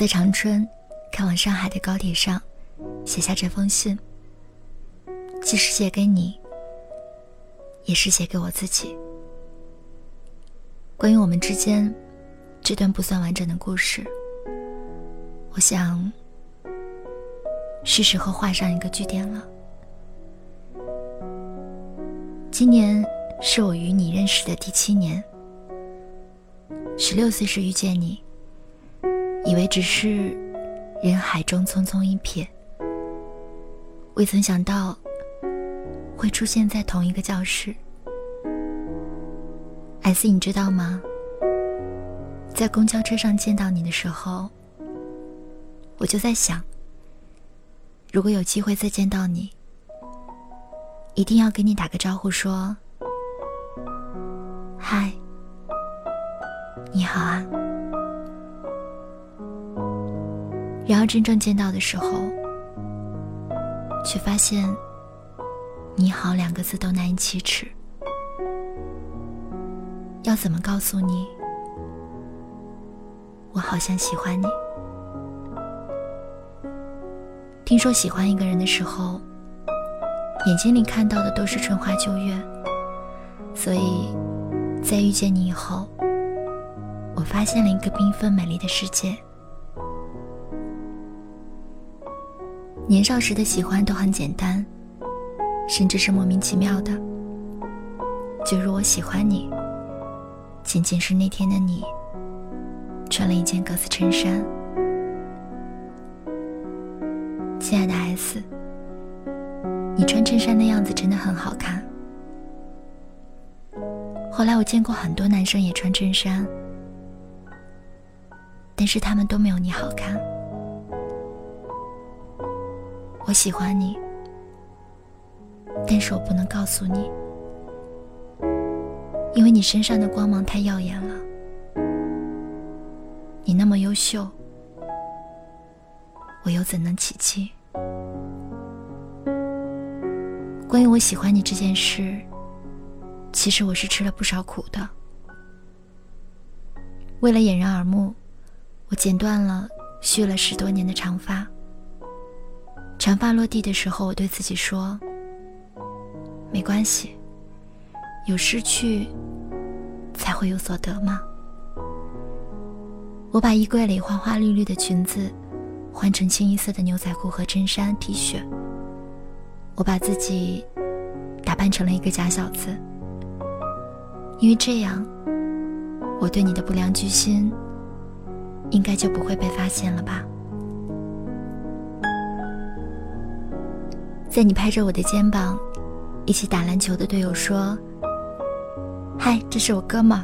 在长春开往上海的高铁上写下这封信，既是写给你，也是写给我自己。关于我们之间这段不算完整的故事，我想是时候画上一个句点了。今年是我与你认识的第七年。十六岁时遇见你，以为只是人海中匆匆一瞥，未曾想到会出现在同一个教室。S，你知道吗？在公交车上见到你的时候，我就在想，如果有机会再见到你，一定要给你打个招呼，说：“嗨。”你好啊。真正见到的时候，却发现“你好”两个字都难以启齿。要怎么告诉你，我好像喜欢你？听说喜欢一个人的时候，眼睛里看到的都是春花秋月，所以在遇见你以后。我发现了一个缤纷美丽的世界。年少时的喜欢都很简单，甚至是莫名其妙的。就如我喜欢你，仅仅是那天的你穿了一件格子衬衫。亲爱的 S，你穿衬衫的样子真的很好看。后来我见过很多男生也穿衬衫。但是他们都没有你好看。我喜欢你，但是我不能告诉你，因为你身上的光芒太耀眼了。你那么优秀，我又怎能企及？关于我喜欢你这件事，其实我是吃了不少苦的。为了掩人耳目。我剪断了蓄了十多年的长发，长发落地的时候，我对自己说：“没关系，有失去才会有所得嘛。”我把衣柜里花花绿绿的裙子换成清一色的牛仔裤和衬衫 T 恤，我把自己打扮成了一个假小子，因为这样，我对你的不良居心。应该就不会被发现了吧？在你拍着我的肩膀，一起打篮球的队友说：“嗨，这是我哥们。”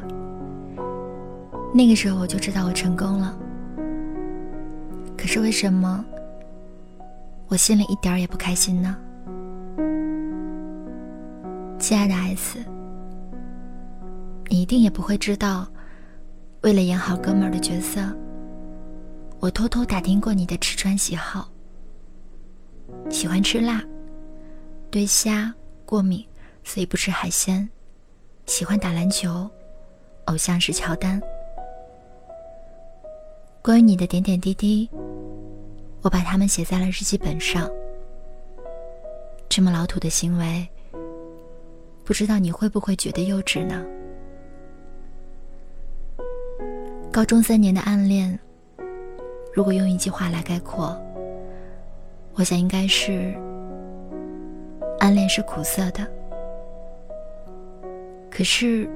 那个时候我就知道我成功了。可是为什么我心里一点也不开心呢？亲爱的 S，你一定也不会知道，为了演好哥们儿的角色。我偷偷打听过你的吃穿喜好，喜欢吃辣，对虾过敏，所以不吃海鲜。喜欢打篮球，偶像是乔丹。关于你的点点滴滴，我把它们写在了日记本上。这么老土的行为，不知道你会不会觉得幼稚呢？高中三年的暗恋。如果用一句话来概括，我想应该是：暗恋是苦涩的，可是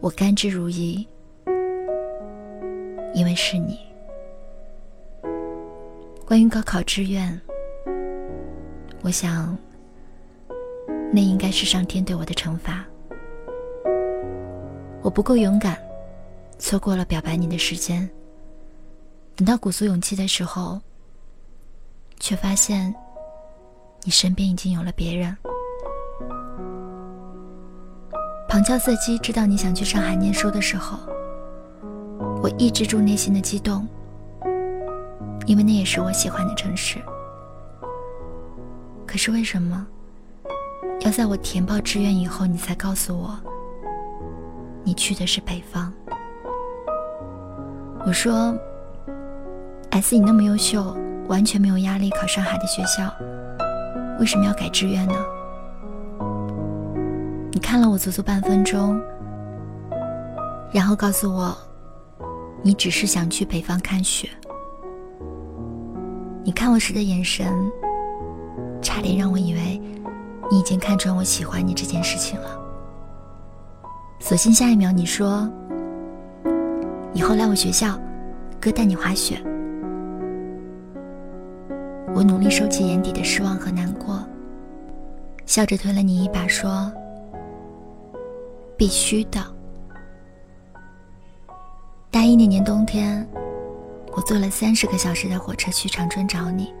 我甘之如饴，因为是你。关于高考志愿，我想那应该是上天对我的惩罚。我不够勇敢，错过了表白你的时间。等到鼓足勇气的时候，却发现你身边已经有了别人。旁敲侧击知道你想去上海念书的时候，我抑制住内心的激动，因为那也是我喜欢的城市。可是为什么要在我填报志愿以后，你才告诉我你去的是北方？我说：“S，你那么优秀，完全没有压力考上海的学校，为什么要改志愿呢？”你看了我足足半分钟，然后告诉我，你只是想去北方看雪。你看我时的眼神，差点让我以为你已经看穿我喜欢你这件事情了。所幸下一秒你说：“以后来我学校，哥带你滑雪。”我努力收起眼底的失望和难过，笑着推了你一把说：“必须的。”大一那年冬天。我坐了三十个小时的火车去长春找你，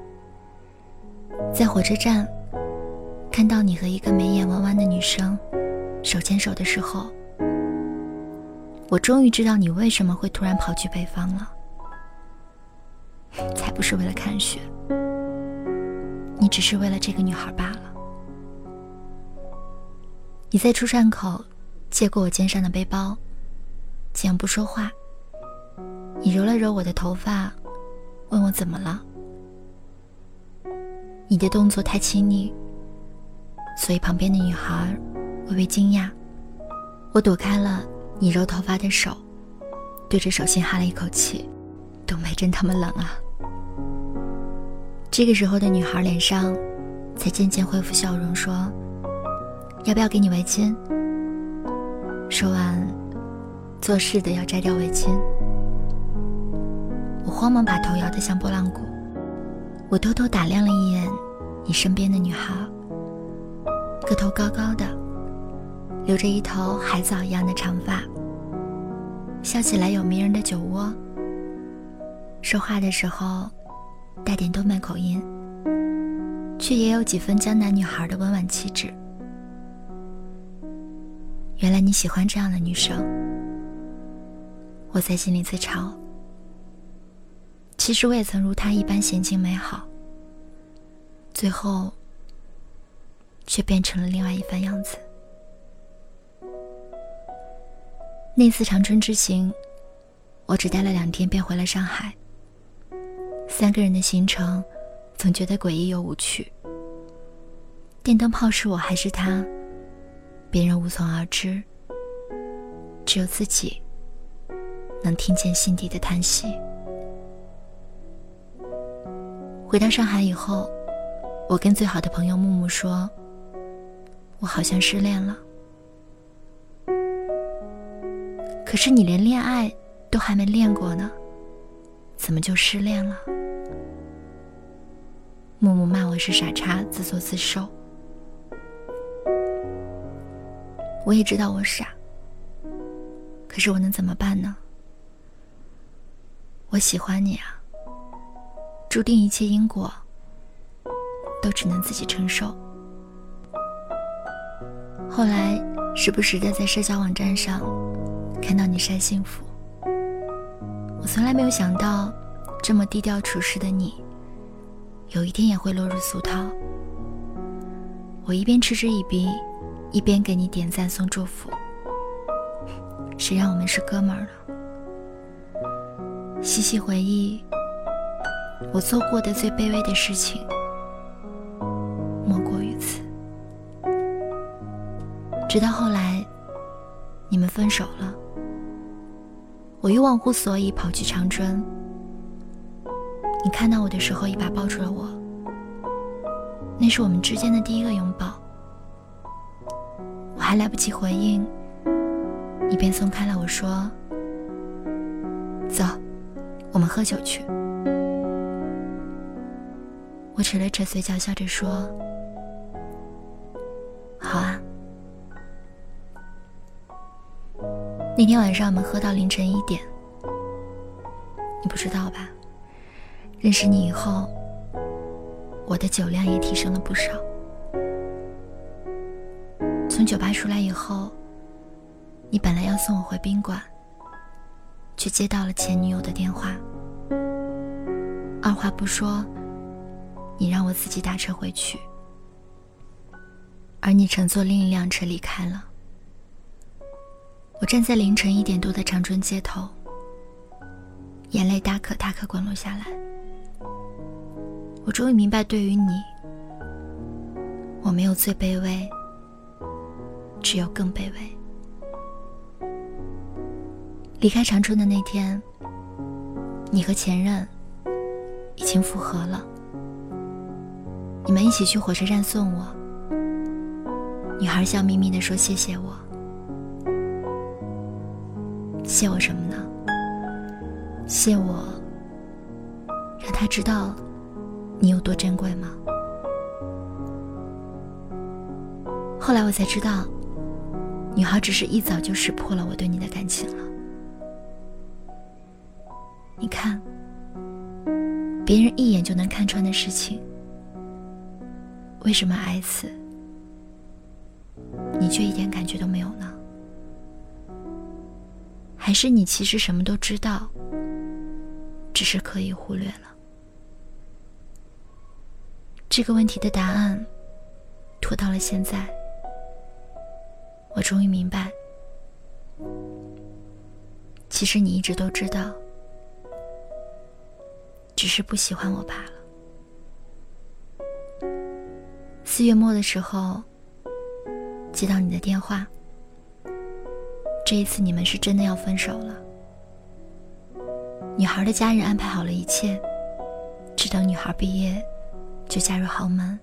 在火车站看到你和一个眉眼弯弯的女生手牵手的时候，我终于知道你为什么会突然跑去北方了。才不是为了看雪，你只是为了这个女孩罢了。你在出站口接过我肩上的背包，竟然不说话。你揉了揉我的头发，问我怎么了。你的动作太亲昵，所以旁边的女孩微微惊讶。我躲开了你揉头发的手，对着手心哈了一口气。东北真他妈冷啊！这个时候的女孩脸上才渐渐恢复笑容，说：“要不要给你围巾？”说完，做事的要摘掉围巾。我慌忙把头摇得像拨浪鼓。我偷偷打量了一眼你身边的女孩，个头高高的，留着一头海藻一样的长发，笑起来有迷人的酒窝。说话的时候带点东北口音，却也有几分江南女孩的温婉气质。原来你喜欢这样的女生，我在心里自嘲。其实我也曾如他一般娴静美好，最后却变成了另外一番样子。那次长春之行，我只待了两天便回了上海。三个人的行程，总觉得诡异又无趣。电灯泡是我还是他，别人无从而知，只有自己能听见心底的叹息。回到上海以后，我跟最好的朋友木木说：“我好像失恋了。”可是你连恋爱都还没练过呢，怎么就失恋了？木木骂我是傻叉，自作自受。我也知道我傻，可是我能怎么办呢？我喜欢你啊。注定一切因果，都只能自己承受。后来时不时的在社交网站上看到你晒幸福，我从来没有想到，这么低调处事的你，有一天也会落入俗套。我一边嗤之以鼻，一边给你点赞送祝福。谁让我们是哥们儿呢？细细回忆。我做过的最卑微的事情，莫过于此。直到后来，你们分手了，我又忘乎所以跑去长春。你看到我的时候，一把抱住了我，那是我们之间的第一个拥抱。我还来不及回应，你便松开了我说：“走，我们喝酒去。”我扯了扯嘴角，笑着说：“好啊。”那天晚上我们喝到凌晨一点，你不知道吧？认识你以后，我的酒量也提升了不少。从酒吧出来以后，你本来要送我回宾馆，却接到了前女友的电话，二话不说。你让我自己打车回去，而你乘坐另一辆车离开了。我站在凌晨一点多的长春街头，眼泪大颗大颗滚落下来。我终于明白，对于你，我没有最卑微，只有更卑微。离开长春的那天，你和前任已经复合了。你们一起去火车站送我，女孩笑眯眯的说：“谢谢我，谢我什么呢？谢我，让他知道了。”你有多珍贵吗？后来我才知道，女孩只是一早就识破了我对你的感情了。你看，别人一眼就能看穿的事情，为什么 S，你却一点感觉都没有呢？还是你其实什么都知道，只是刻意忽略了？这个问题的答案，拖到了现在，我终于明白，其实你一直都知道，只是不喜欢我罢了。四月末的时候，接到你的电话，这一次你们是真的要分手了。女孩的家人安排好了一切，只等女孩毕业。就嫁入豪门。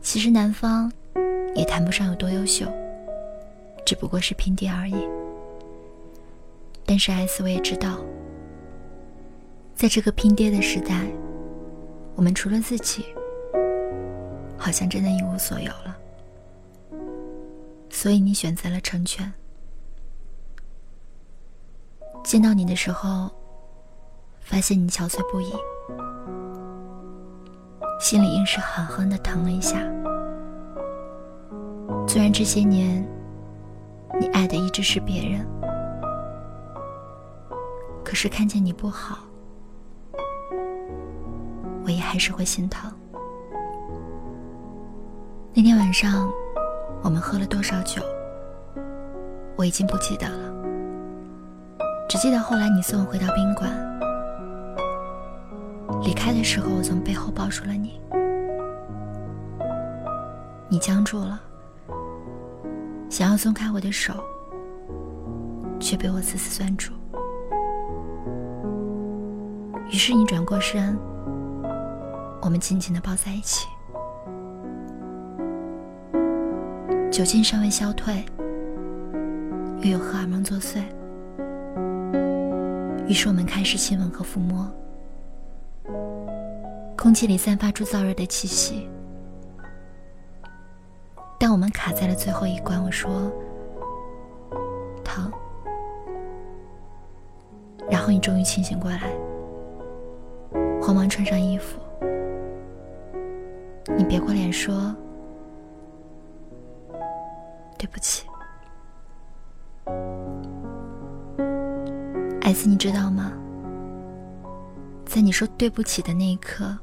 其实男方也谈不上有多优秀，只不过是拼爹而已。但是 S 我也知道，在这个拼爹的时代，我们除了自己，好像真的一无所有了。所以你选择了成全。见到你的时候，发现你憔悴不已。心里硬是狠狠的疼了一下。虽然这些年，你爱的一直是别人，可是看见你不好，我也还是会心疼。那天晚上，我们喝了多少酒，我已经不记得了，只记得后来你送我回到宾馆。离开的时候，我从背后抱住了你，你僵住了，想要松开我的手，却被我死死攥住。于是你转过身，我们紧紧的抱在一起。酒劲尚未消退，又有荷尔蒙作祟，于是我们开始亲吻和抚摸。空气里散发出燥热的气息，但我们卡在了最后一关。我说：“疼。”然后你终于清醒过来，慌忙穿上衣服。你别过脸说：“对不起。艾斯你知道吗？在你说对不起的那一刻。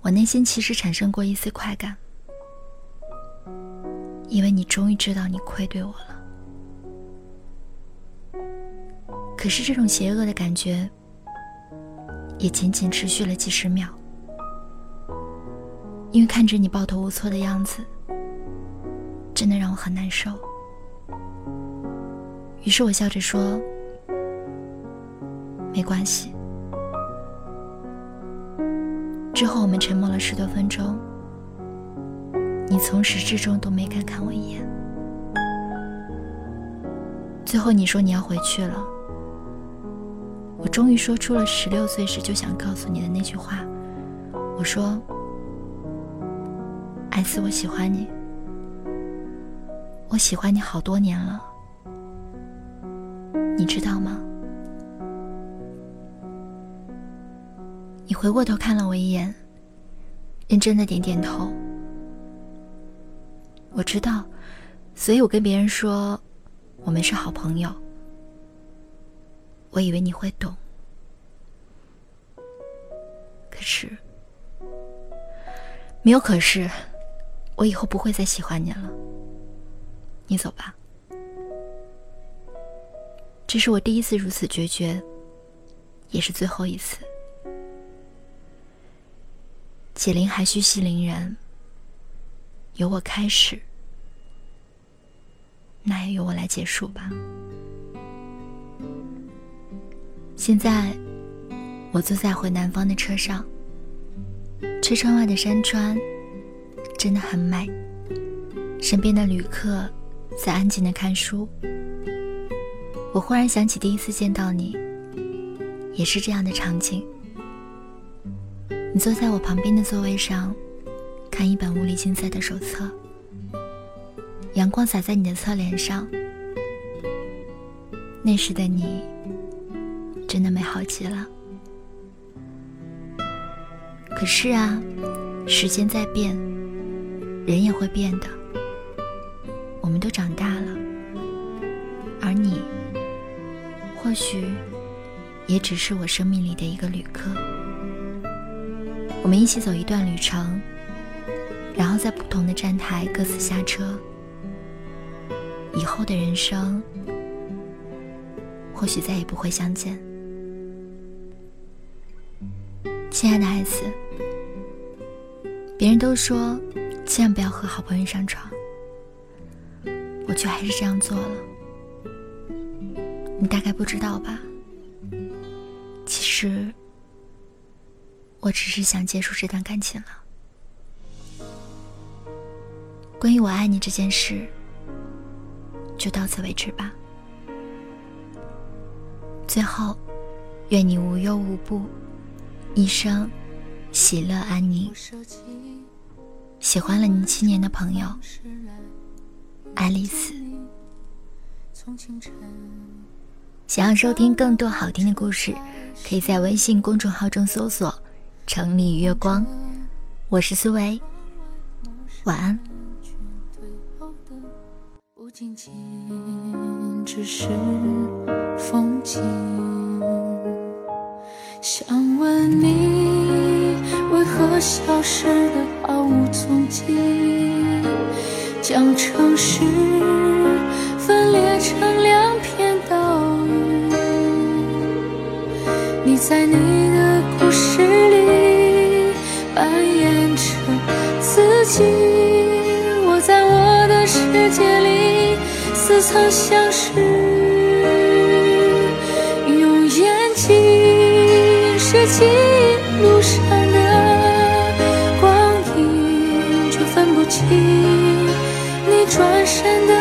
我内心其实产生过一丝快感，因为你终于知道你愧对我了。可是这种邪恶的感觉，也仅仅持续了几十秒，因为看着你抱头无措的样子，真的让我很难受。于是我笑着说：“没关系。”之后我们沉默了十多分钟，你从始至终都没敢看我一眼。最后你说你要回去了，我终于说出了十六岁时就想告诉你的那句话。我说：“艾斯，我喜欢你，我喜欢你好多年了，你知道吗？”你回过头看了我一眼，认真的点点头。我知道，所以我跟别人说，我们是好朋友。我以为你会懂，可是没有可是，我以后不会再喜欢你了。你走吧。这是我第一次如此决绝，也是最后一次。解铃还须系铃人，由我开始，那也由我来结束吧。现在，我坐在回南方的车上，车窗外的山川真的很美，身边的旅客在安静的看书。我忽然想起第一次见到你，也是这样的场景。你坐在我旁边的座位上，看一本物理竞赛的手册。阳光洒在你的侧脸上，那时的你真的美好极了。可是啊，时间在变，人也会变的。我们都长大了，而你，或许也只是我生命里的一个旅客。我们一起走一段旅程，然后在不同的站台各自下车。以后的人生，或许再也不会相见。亲爱的孩子，别人都说千万不要和好朋友上床，我却还是这样做了。你大概不知道吧？其实。我只是想结束这段感情了。关于我爱你这件事，就到此为止吧。最后，愿你无忧无怖，一生喜乐安宁。喜欢了你七年的朋友，爱丽丝。想要收听更多好听的故事，可以在微信公众号中搜索。城里月光，我是思维，晚安。不仅仅只是风景，想问你为何消失的毫无踪迹，将城市分裂成两片岛屿。你在你。扮演着自己，我在我的世界里似曾相识，用眼睛拾起路上的光影，却分不清你转身的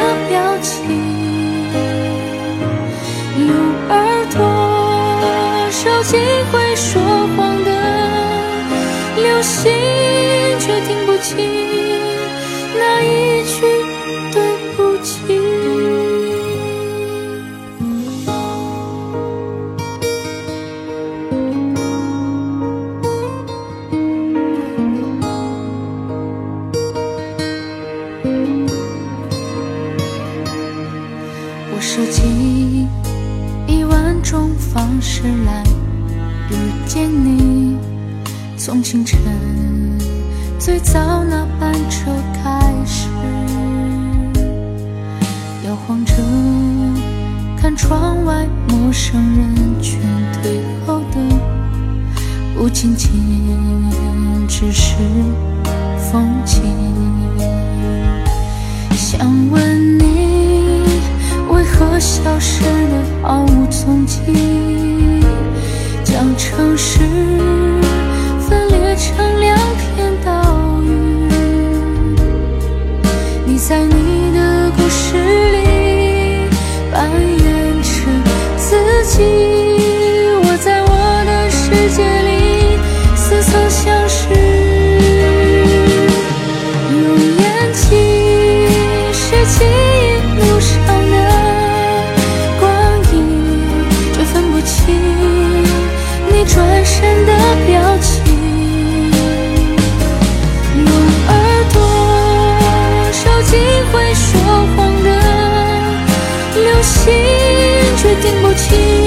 踪迹？将城市分裂。成两片岛屿，你在你的故事里扮演心却听不清。